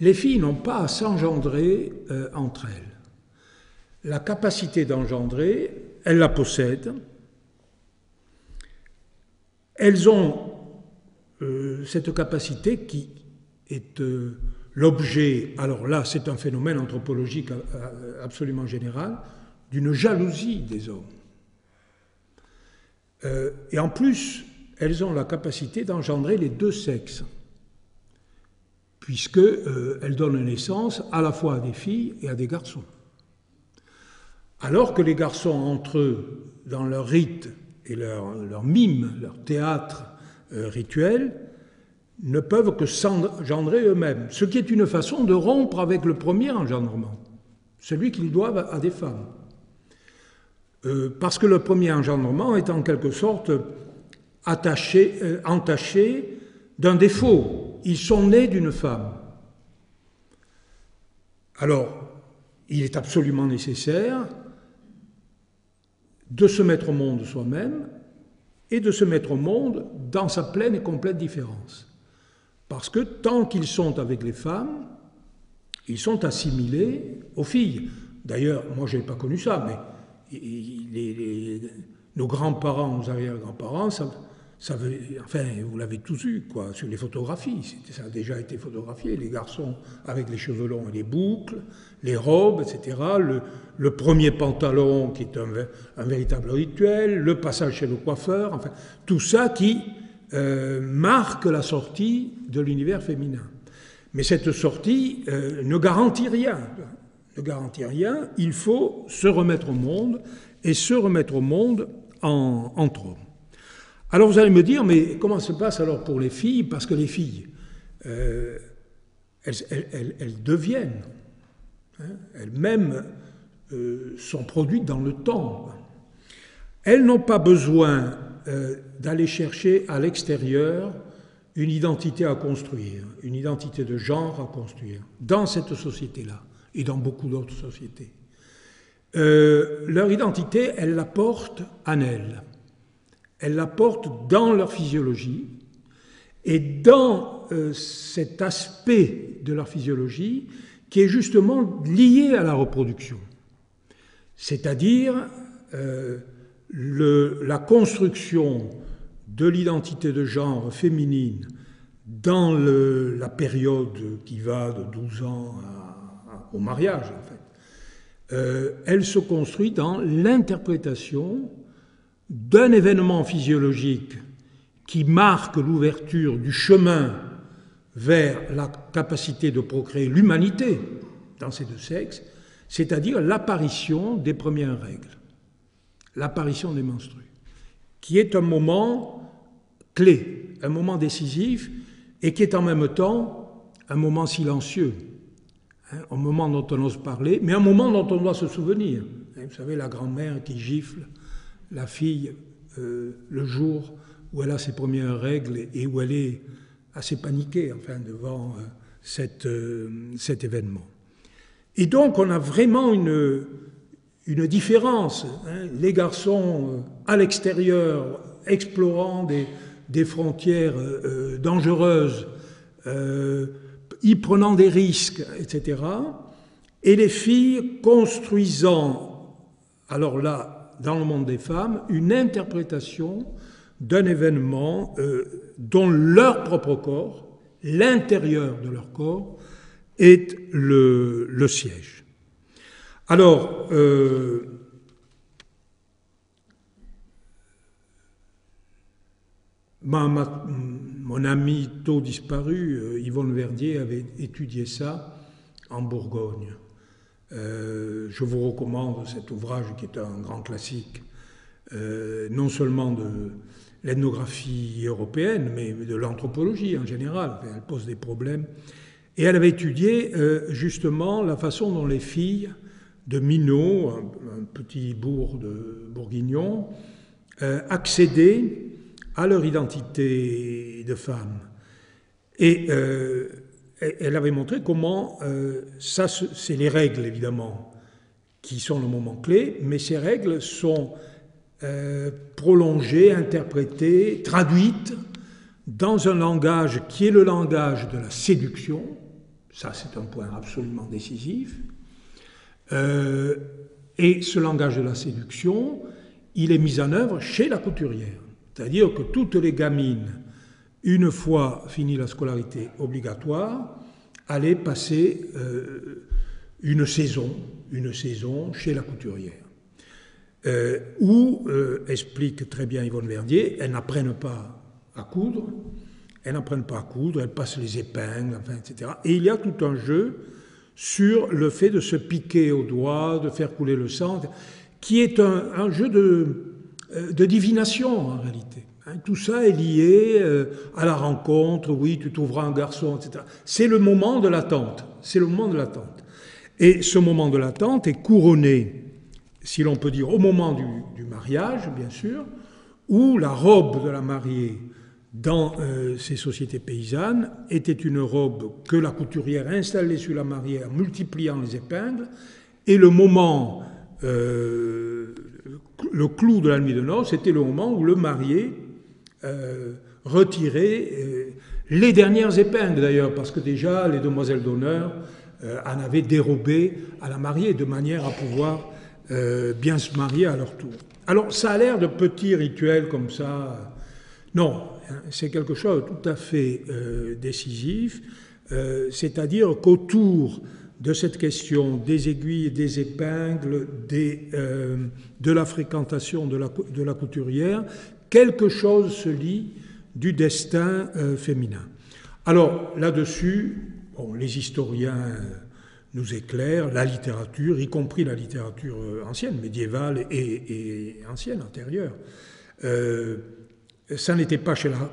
les filles n'ont pas à s'engendrer euh, entre elles. La capacité d'engendrer, elles la possèdent. Elles ont euh, cette capacité qui est euh, l'objet, alors là c'est un phénomène anthropologique absolument général, d'une jalousie des hommes. et en plus, elles ont la capacité d'engendrer les deux sexes puisqu'elle euh, donne naissance à la fois à des filles et à des garçons. Alors que les garçons, entre eux, dans leur rite et leur, mime, leur théâtre euh, rituel, ne peuvent que s'engendrer eux-mêmes, ce qui est une façon de rompre avec le premier engendrement, celui qu'ils doivent à des femmes. Euh, parce que le premier engendrement est en quelque sorte entaché d'un défaut, ils sont nés d'une femme. Alors, il est absolument nécessaire de se mettre au monde soi-même et de se mettre au monde dans sa pleine et complète différence. Parce que tant qu'ils sont avec les femmes, ils sont assimilés aux filles. D'ailleurs, moi, je n'ai pas connu ça, mais nos grands-parents, nos arrière-grands-parents, enfin, vous l'avez tous eu, quoi, sur les photographies. Ça a déjà été photographié, les garçons avec les cheveux longs et les boucles, les robes, etc. Le, premier pantalon qui est un, véritable rituel, le passage chez le coiffeur, enfin, tout ça qui euh, marque la sortie de l'univers féminin. Mais cette sortie euh, ne garantit rien. Ne garantit rien. Il faut se remettre au monde et se remettre au monde en, entre hommes. Alors vous allez me dire, mais comment se passe alors pour les filles? Parce que les filles, euh, elles, deviennent, hein, elles-mêmes euh, sont produites dans le temps. Elles n'ont pas besoin euh, d'aller chercher à l'extérieur une identité à construire, une identité de genre à construire, dans cette société-là et dans beaucoup d'autres sociétés. leur identité, elles la portent en elles elles la portent dans leur physiologie et dans euh, cet aspect de leur physiologie qui est justement lié à la reproduction, c'est-à-dire euh, la construction de l'identité de genre féminine dans la période qui va de 12 ans au mariage, en fait, euh, elle se construit dans l'interprétation d'un événement physiologique qui marque l'ouverture du chemin vers la capacité de procréer l'humanité dans ces deux sexes, c'est-à-dire l'apparition des premières règles, l'apparition des menstrues, qui est un moment clé, un moment décisif, et qui est en même temps un moment silencieux, hein, un moment dont on ose parler, mais un moment dont on doit se souvenir. Hein, vous savez, la grand-mère qui gifle la fille euh, le jour où elle a ses premières règles et où elle est assez paniquée enfin, devant euh, euh, cet événement. Et donc on a vraiment une, une différence. Hein. Les garçons à l'extérieur, explorant des, des frontières dangereuses, y prenant des risques, etc. Et les filles construisant, alors là, dans le monde des femmes une interprétation d'un événement euh, dont leur propre corps, l'intérieur de leur corps, est le, siège. Alors, euh, mon ami tôt disparu, euh, Yvonne Verdier, avait étudié ça en Bourgogne. Euh, je vous recommande cet ouvrage qui est un grand classique, euh, non seulement de l'ethnographie européenne, mais de l'anthropologie en général. Elle pose des problèmes. Et elle avait étudié euh, justement la façon dont les filles de Minot, un, petit bourg de Bourguignon, accédaient à leur identité de femme. Et elle avait montré comment, euh, ça c'est les règles évidemment, qui sont le moment clé, mais ces règles sont euh, prolongées, interprétées, traduites dans un langage qui est le langage de la séduction, ça c'est un point absolument décisif, euh, et ce langage de la séduction, il est mis en œuvre chez la couturière, c'est-à-dire que toutes les gamines une fois finie la scolarité obligatoire, aller passer euh, une saison, une saison chez la couturière, euh, où, euh, explique très bien Yvonne Verdier, elles n'apprennent pas à coudre, elles n'apprennent pas à coudre, elles passent les épingles, etc. Et il y a tout un jeu sur le fait de se piquer au doigt, de faire couler le sang, qui est un, jeu de divination en réalité. Hein, tout ça est lié euh, à la rencontre, oui, tu trouveras un garçon, etc. C'est le moment de l'attente. C'est le moment de l'attente. Et ce moment de l'attente est couronné, si l'on peut dire, au moment du, mariage, bien sûr, où la robe de la mariée dans euh, ces sociétés paysannes était une robe que la couturière installait sur la mariée en multipliant les épingles, et le moment, euh, le clou de la nuit de noces, c'était le moment où le marié euh, retirer euh, les dernières épingles d'ailleurs, parce que déjà les demoiselles d'honneur euh, en avaient dérobé à la mariée de manière à pouvoir bien se marier à leur tour. Alors ça a l'air de petits rituels comme ça. Non, hein, c'est quelque chose de tout à fait décisif, c'est-à-dire qu'autour de cette question des aiguilles des épingles, de la fréquentation de la couturière, quelque chose se lit du destin euh, féminin. Alors là-dessus, les historiens euh, nous éclairent, la littérature, y compris la littérature euh, ancienne, médiévale et, ancienne, antérieure. ça n'était pas chez la,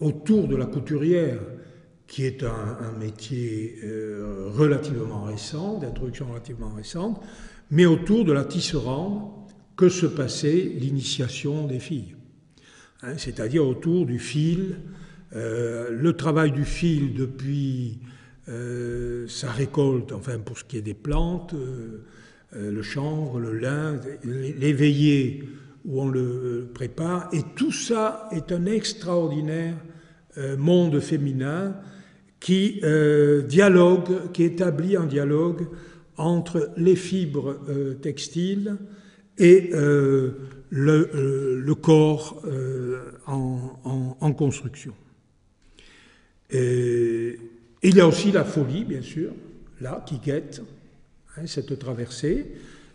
autour de la couturière, qui est un, métier relativement récent, d'introduction relativement récente, mais autour de la tisserande que se passait l'initiation des filles. Hein, c'est-à-dire autour du fil, euh, le travail du fil depuis euh, sa récolte, enfin pour ce qui est des plantes, euh, le chanvre, le lin, l'éveillé où on le prépare, et tout ça est un extraordinaire monde féminin qui dialogue, qui établit un dialogue entre les fibres textiles et le, corps en, construction. Il y a aussi la folie, bien sûr, là, qui guette hein, cette traversée.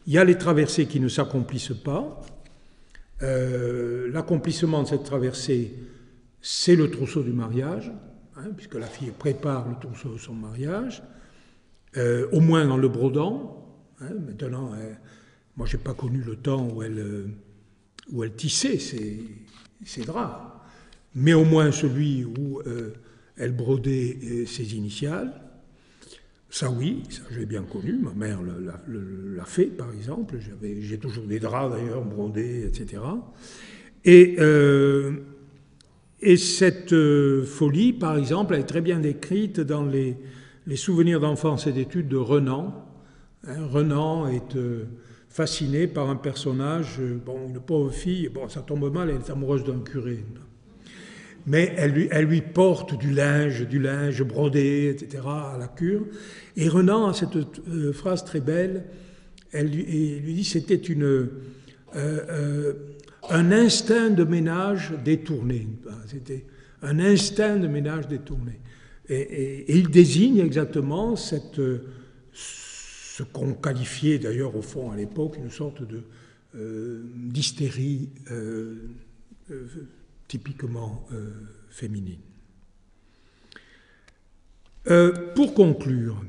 Il y a les traversées qui ne s'accomplissent pas. Euh, l'accomplissement de cette traversée, c'est le trousseau du mariage, hein, puisque la fille prépare le trousseau de son mariage, euh, au moins dans le brodant. Hein. maintenant, euh, moi, je n'ai pas connu le temps où elle, où elle tissait ses, ses, draps, mais au moins celui où elle brodait ses initiales. Ça oui, ça j'ai bien connu, ma mère l'a fait par exemple, j'ai toujours des draps d'ailleurs brodés, etc. Et, euh, et cette euh, folie, par exemple, elle est très bien décrite dans les, souvenirs d'enfance et d'études de Renan. Hein, Renan est euh, fasciné par un personnage, bon, une pauvre fille, bon, ça tombe mal, elle est amoureuse d'un curé mais elle lui, elle lui, porte du linge, du linge brodé, etc., à la cure. Et Renan a cette euh, phrase très belle, elle lui, lui dit c'était une, euh, euh, un instinct de ménage détourné. C'était un instinct de ménage détourné. Et, il désigne exactement cette, ce qu'on qualifiait d'ailleurs au fond à l'époque une sorte de d'hystérie typiquement euh, féminine. Euh, pour conclure,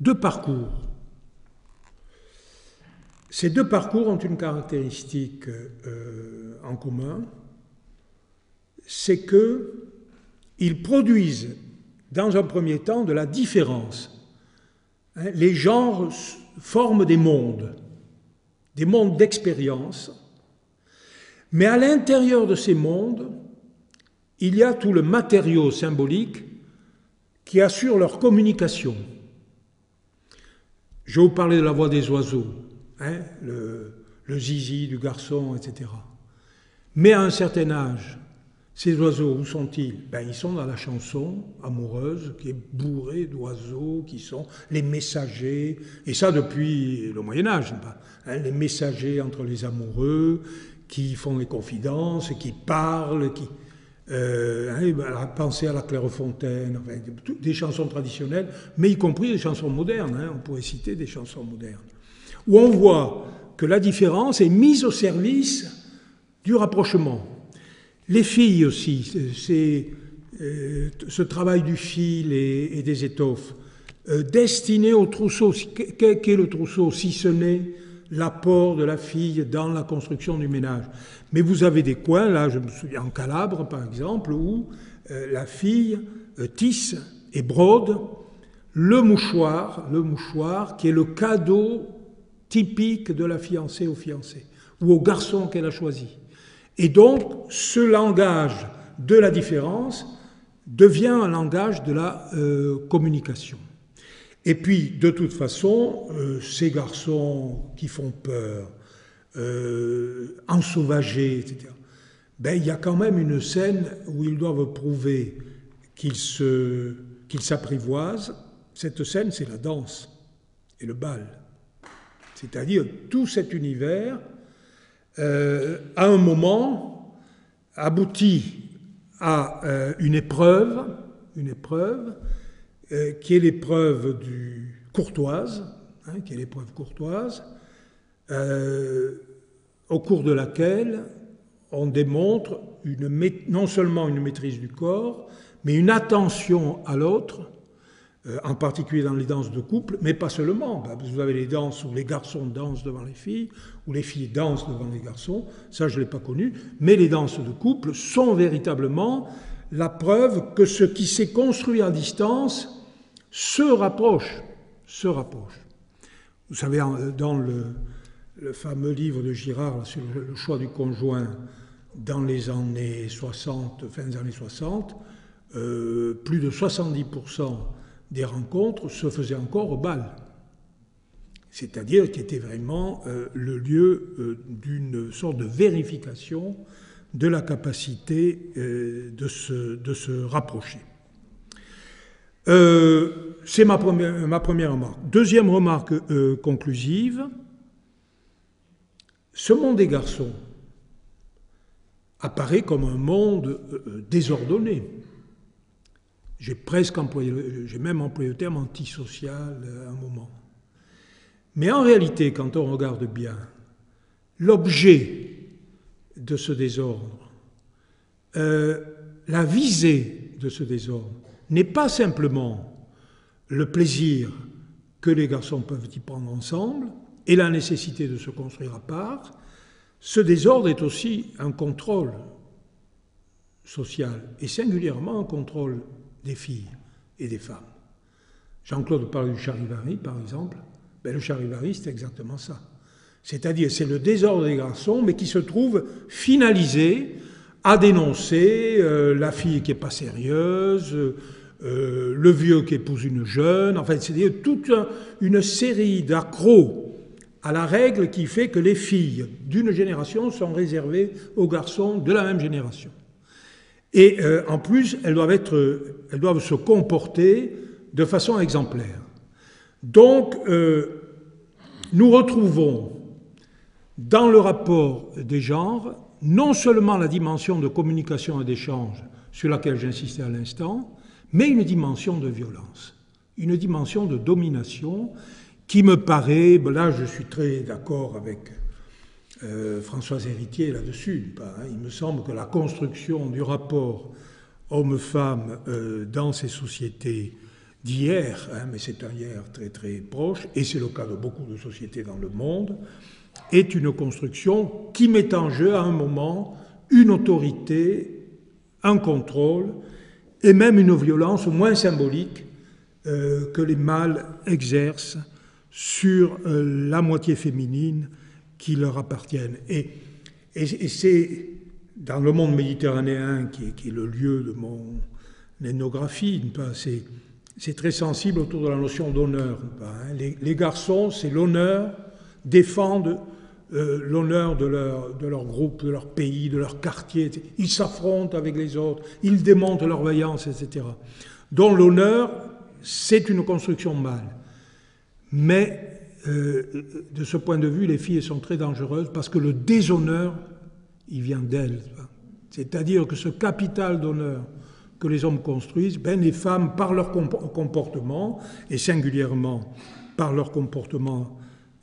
deux parcours. Ces deux parcours ont une caractéristique euh, en commun, c'est qu'ils produisent dans un premier temps de la différence. Hein, les genres forment des mondes, des mondes d'expérience mais à l'intérieur de ces mondes, il y a tout le matériau symbolique qui assure leur communication. Je vous parler de la voix des oiseaux, hein, le, zizi du garçon, etc. Mais à un certain âge, ces oiseaux, où sont-ils? Ben, Ils sont dans la chanson amoureuse qui est bourrée d'oiseaux, qui sont les messagers, et ça depuis le Moyen Âge, hein, les messagers entre les amoureux, qui font des confidences, qui parlent, qui... Euh, hein, penser à la Clairefontaine, des chansons traditionnelles, mais y compris des chansons modernes, hein, on pourrait citer des chansons modernes, où on voit que la différence est mise au service du rapprochement. Les filles aussi, c'est euh, ce travail du fil et, des étoffes, euh, destiné au trousseau. Qu'est le trousseau si ce n'est l'apport de la fille dans la construction du ménage? Mais vous avez des coins, là je me souviens en Calabre par exemple, où euh, la fille tisse et brode le mouchoir, le mouchoir qui est le cadeau typique de la fiancée au fiancé, ou au garçon qu'elle a choisi. Et donc ce langage de la différence devient un langage de la euh, communication. Et puis, de toute façon, euh, ces garçons qui font peur, euh, ensauvagés, etc., ben, il y a quand même une scène où ils doivent prouver qu'ils s'apprivoisent. Cette scène, c'est la danse et le bal. C'est-à-dire tout cet univers, euh, à un moment, aboutit à une épreuve, une épreuve euh, qui est l'épreuve du courtoise, hein, qui est l'épreuve courtoise, euh, au cours de laquelle on démontre non seulement une maîtrise du corps, mais une attention à l'autre, euh, en particulier dans les danses de couple, mais pas seulement. Bah, vous avez les danses où les garçons dansent devant les filles, où les filles dansent devant les garçons, ça je ne l'ai pas connu, mais les danses de couple sont véritablement la preuve que ce qui s'est construit à distance se rapproche, se rapproche. Vous savez, dans le, fameux livre de Girard sur le choix du conjoint dans les années 60, fin des années 60, euh, plus de 70% des rencontres se faisaient encore au bal. C'est-à-dire qui était vraiment euh, le lieu euh, d'une sorte de vérification de la capacité euh, de, se, rapprocher. C'est ma première, ma première, remarque. Deuxième remarque conclusive, ce monde des garçons apparaît comme un monde désordonné. J'ai presque employé, j'ai même employé le terme antisocial à un moment. Mais en réalité, quand on regarde bien, l'objet de ce désordre, euh, la visée de ce désordre n'est pas simplement le plaisir que les garçons peuvent y prendre ensemble et la nécessité de se construire à part, ce désordre est aussi un contrôle social et singulièrement un contrôle des filles et des femmes. Jean-Claude parle du charivari, par exemple. Ben, le charivari, c'est exactement ça. C'est-à-dire, c'est le désordre des garçons, mais qui se trouve finalisé à dénoncer euh, la fille qui n'est pas sérieuse, euh, le vieux qui épouse une jeune, en fait, c'est-à-dire toute une série d'accros à la règle qui fait que les filles d'une génération sont réservées aux garçons de la même génération. Et euh, en plus, elles doivent, se comporter de façon exemplaire. Donc, nous retrouvons dans le rapport des genres, non seulement la dimension de communication et d'échange sur laquelle j'insistais à l'instant, mais une dimension de violence, une dimension de domination qui me paraît, ben là je suis très d'accord avec euh, Françoise Héritier là-dessus, hein. il me semble que la construction du rapport homme-femme euh, dans ces sociétés d'hier, hein, mais c'est un hier très très proche, et c'est le cas de beaucoup de sociétés dans le monde, est une construction qui met en jeu à un moment une autorité, un contrôle et même une violence moins symbolique euh, que les mâles exercent sur la moitié féminine qui leur appartiennent. Et, c'est dans le monde méditerranéen qui est, le lieu de mon ethnographie, c'est très sensible autour de la notion d'honneur. Hein. Les, garçons, c'est l'honneur, défendent euh, l'honneur de leur, de leur groupe, de leur pays, de leur quartier. Ils s'affrontent avec les autres, ils démontent leur vaillance, etc. Donc l'honneur, c'est une construction mâle. Mais euh, de ce point de vue, les filles sont très dangereuses parce que le déshonneur, il vient d'elles. C'est-à-dire que ce capital d'honneur que les hommes construisent, ben, les femmes, par leur comportement, et singulièrement par leur comportement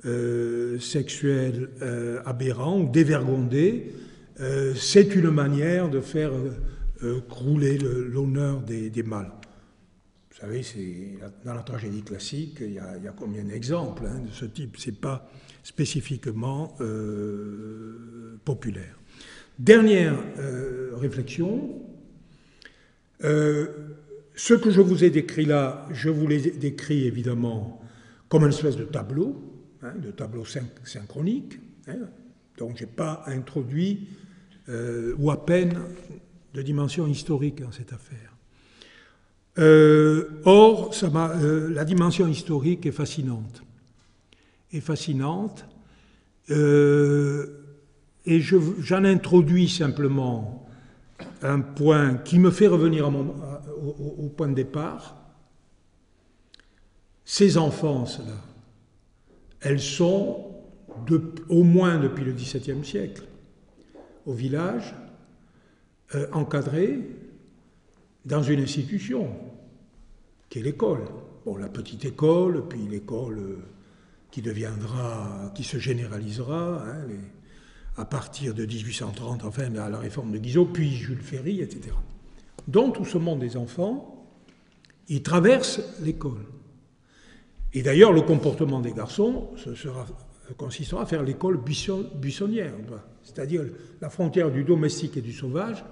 euh, sexuel euh, aberrant ou dévergondé, c'est une manière de faire crouler l'honneur des, mâles. Savez, dans la tragédie classique, il y a, combien d'exemples hein, de ce type? C'est pas spécifiquement populaire. Dernière réflexion. ce que je vous ai décrit là, je vous l'ai décrit évidemment comme une espèce de tableau hein, de tableau synchronique. Hein, donc je n'ai pas introduit, euh, ou à peine, de dimension historique dans cette affaire. Euh, or, euh, la dimension historique est fascinante. Fascinante. et j'en introduis simplement un point qui me fait revenir au, point de départ. Ces enfances-là, elles sont, au moins depuis le XVIIe siècle, au village, euh, encadrées dans une institution, qui est l'école. Bon, la petite école, puis l'école euh, qui deviendra, qui se généralisera hein, à partir de 1830, enfin à la réforme de Guizot, puis Jules Ferry, etc. Donc tout ce monde des enfants, il traverse l'école. Et d'ailleurs, le comportement des garçons sera, consistera à faire l'école buissonnière. C'est-à-dire la frontière du domestique et du sauvage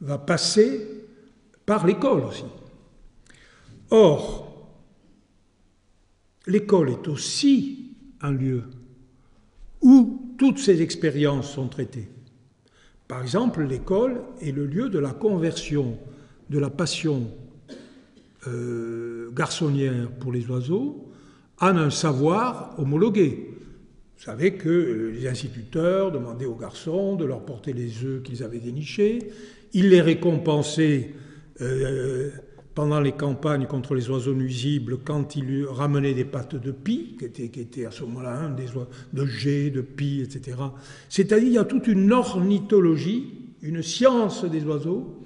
va passer par l'école aussi. Or, l'école est aussi un lieu où toutes ces expériences sont traitées. Par exemple, l'école est le lieu de la conversion de la passion euh, garçonnière pour les oiseaux en un savoir homologué. Vous savez que les instituteurs demandaient aux garçons de leur porter les œufs qu'ils avaient dénichés. Ils les récompensaient euh, pendant les campagnes contre les oiseaux nuisibles quand ils ramenaient des pattes de pie, qui étaient, qui à ce moment-là un des oiseaux de G, de pie, etc. C'est-à-dire il y a toute une ornithologie, une science des oiseaux,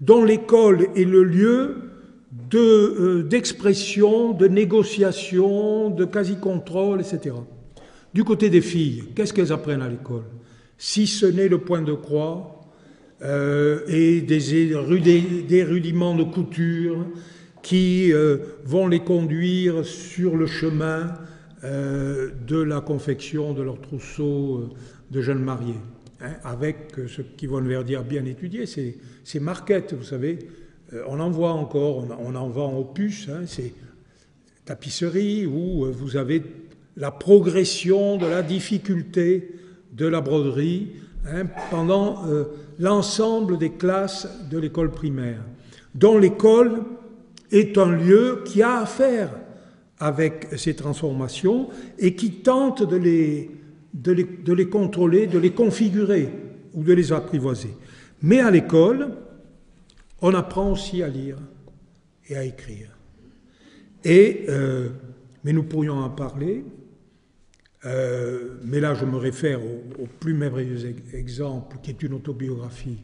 dont l'école est le lieu euh, d'expression, de, de négociation, de quasi-contrôle, etc. Du côté des filles, qu'est-ce qu'elles apprennent à l'école? Si ce n'est le point de croix euh, et des, rudiments de couture qui euh, vont les conduire sur le chemin euh, de la confection de leur trousseau de jeunes mariés, hein, avec ce qu'Yvonne Verdier a bien étudié, ces marquettes, vous savez, on en voit encore, on, en vend aux puces, hein, ces tapisseries où vous avez la progression de la difficulté de la broderie hein, pendant euh, l'ensemble des classes de l'école primaire, dont l'école est un lieu qui a à faire avec ces transformations et qui tente de les, de les, de les contrôler, de les configurer ou de les apprivoiser. Mais à l'école, on apprend aussi à lire et à écrire. Et, euh, mais nous pourrions en parler, euh, mais là, je me réfère au, plus merveilleux exemple, qui est une autobiographie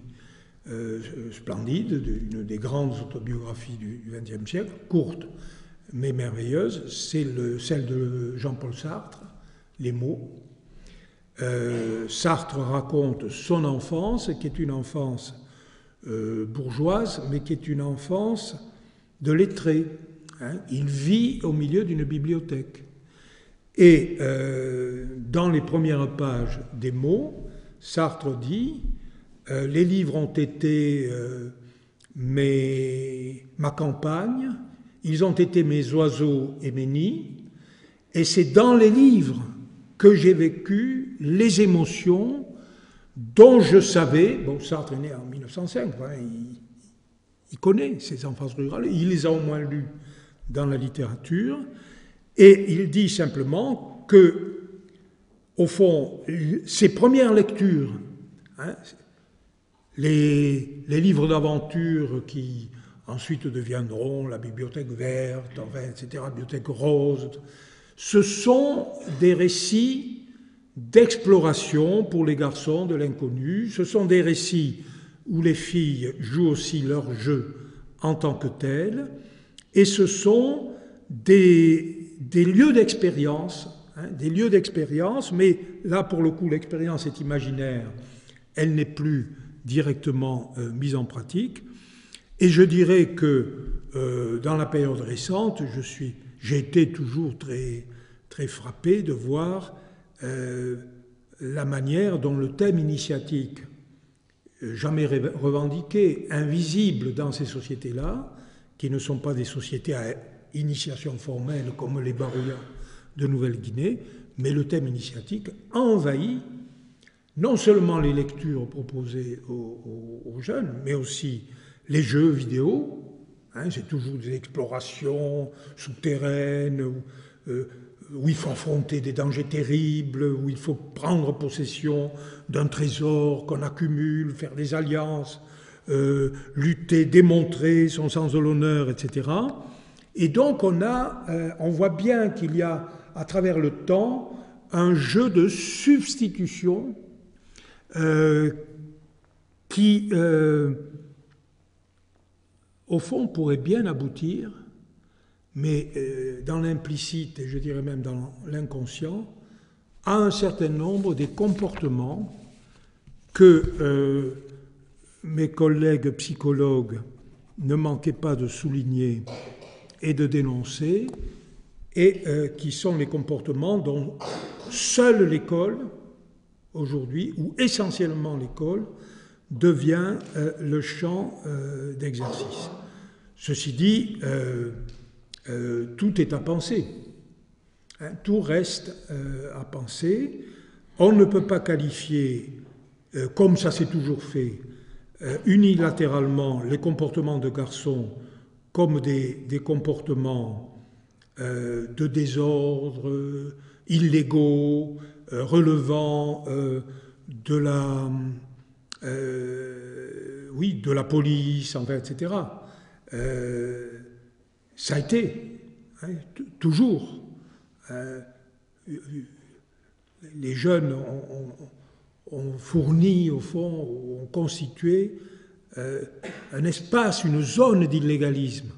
euh, splendide, une des grandes autobiographies du XXe siècle, courte mais merveilleuse, c'est celle de Jean-Paul Sartre, Les mots. Euh, Sartre raconte son enfance, qui est une enfance bourgeoise, mais qui est une enfance de lettré. Hein. Il vit au milieu d'une bibliothèque. Et euh, dans les premières pages des mots, Sartre dit euh, Les livres ont été euh, mes, ma campagne, ils ont été mes oiseaux et mes nids, et c'est dans les livres que j'ai vécu les émotions dont je savais, bon, Sartre est né en 1905, il, il, connaît ces enfances rurales, il les a au moins lues dans la littérature, et il dit simplement que, au fond, ses premières lectures, hein, les, livres d'aventure qui ensuite deviendront la bibliothèque verte, enfin, etc., la bibliothèque rose, ce sont des récits d'exploration pour les garçons de l'inconnu, ce sont des récits où les filles jouent aussi leur jeu en tant que tels, et ce sont des, des lieux d'expérience, hein, des lieux d'expérience, mais là pour le coup l'expérience est imaginaire, elle n'est plus directement euh, mise en pratique. Et je dirais que euh, dans la période récente, je suis, j'ai été toujours très, très frappé de voir euh, la manière dont le thème initiatique, jamais revendiqué, invisible dans ces sociétés-là, qui ne sont pas des sociétés à initiation formelle comme les barouillas de Nouvelle-Guinée, mais le thème initiatique envahit non seulement les lectures proposées aux, jeunes, mais aussi les jeux vidéo. Hein, c'est toujours des explorations souterraines où, euh, où, il faut affronter des dangers terribles, où il faut prendre possession d'un trésor qu'on accumule, faire des alliances, euh, lutter, démontrer son sens de l'honneur, etc. Et donc on, a, euh, on voit bien qu'il y a à travers le temps un jeu de substitution euh, qui, euh, au fond, pourrait bien aboutir, mais dans l'implicite et je dirais même dans l'inconscient, à un certain nombre des comportements que mes collègues psychologues ne manquaient pas de souligner et de dénoncer, et euh, qui sont les comportements dont seule l'école, aujourd'hui, ou essentiellement l'école, devient euh, le champ euh, d'exercice. Ceci dit, tout est à penser. Hein, tout reste à penser. On ne peut pas qualifier, comme ça s'est toujours fait, unilatéralement les comportements de garçons comme des, comportements euh, de désordre, illégaux, relevant de la, oui, de la police, etc. ça a été, hein, toujours. les jeunes ont, fourni, au fond, ont constitué un espace, une zone d'illégalisme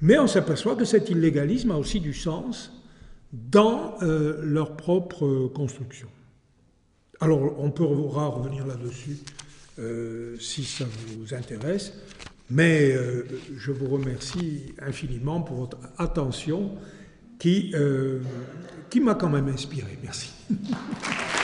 mais on s'aperçoit que cet illégalisme a aussi du sens dans euh, leur propre construction. Alors on pourra revenir là-dessus euh, si ça vous intéresse, mais euh, je vous remercie infiniment pour votre attention qui, qui m'a quand même inspiré. Merci.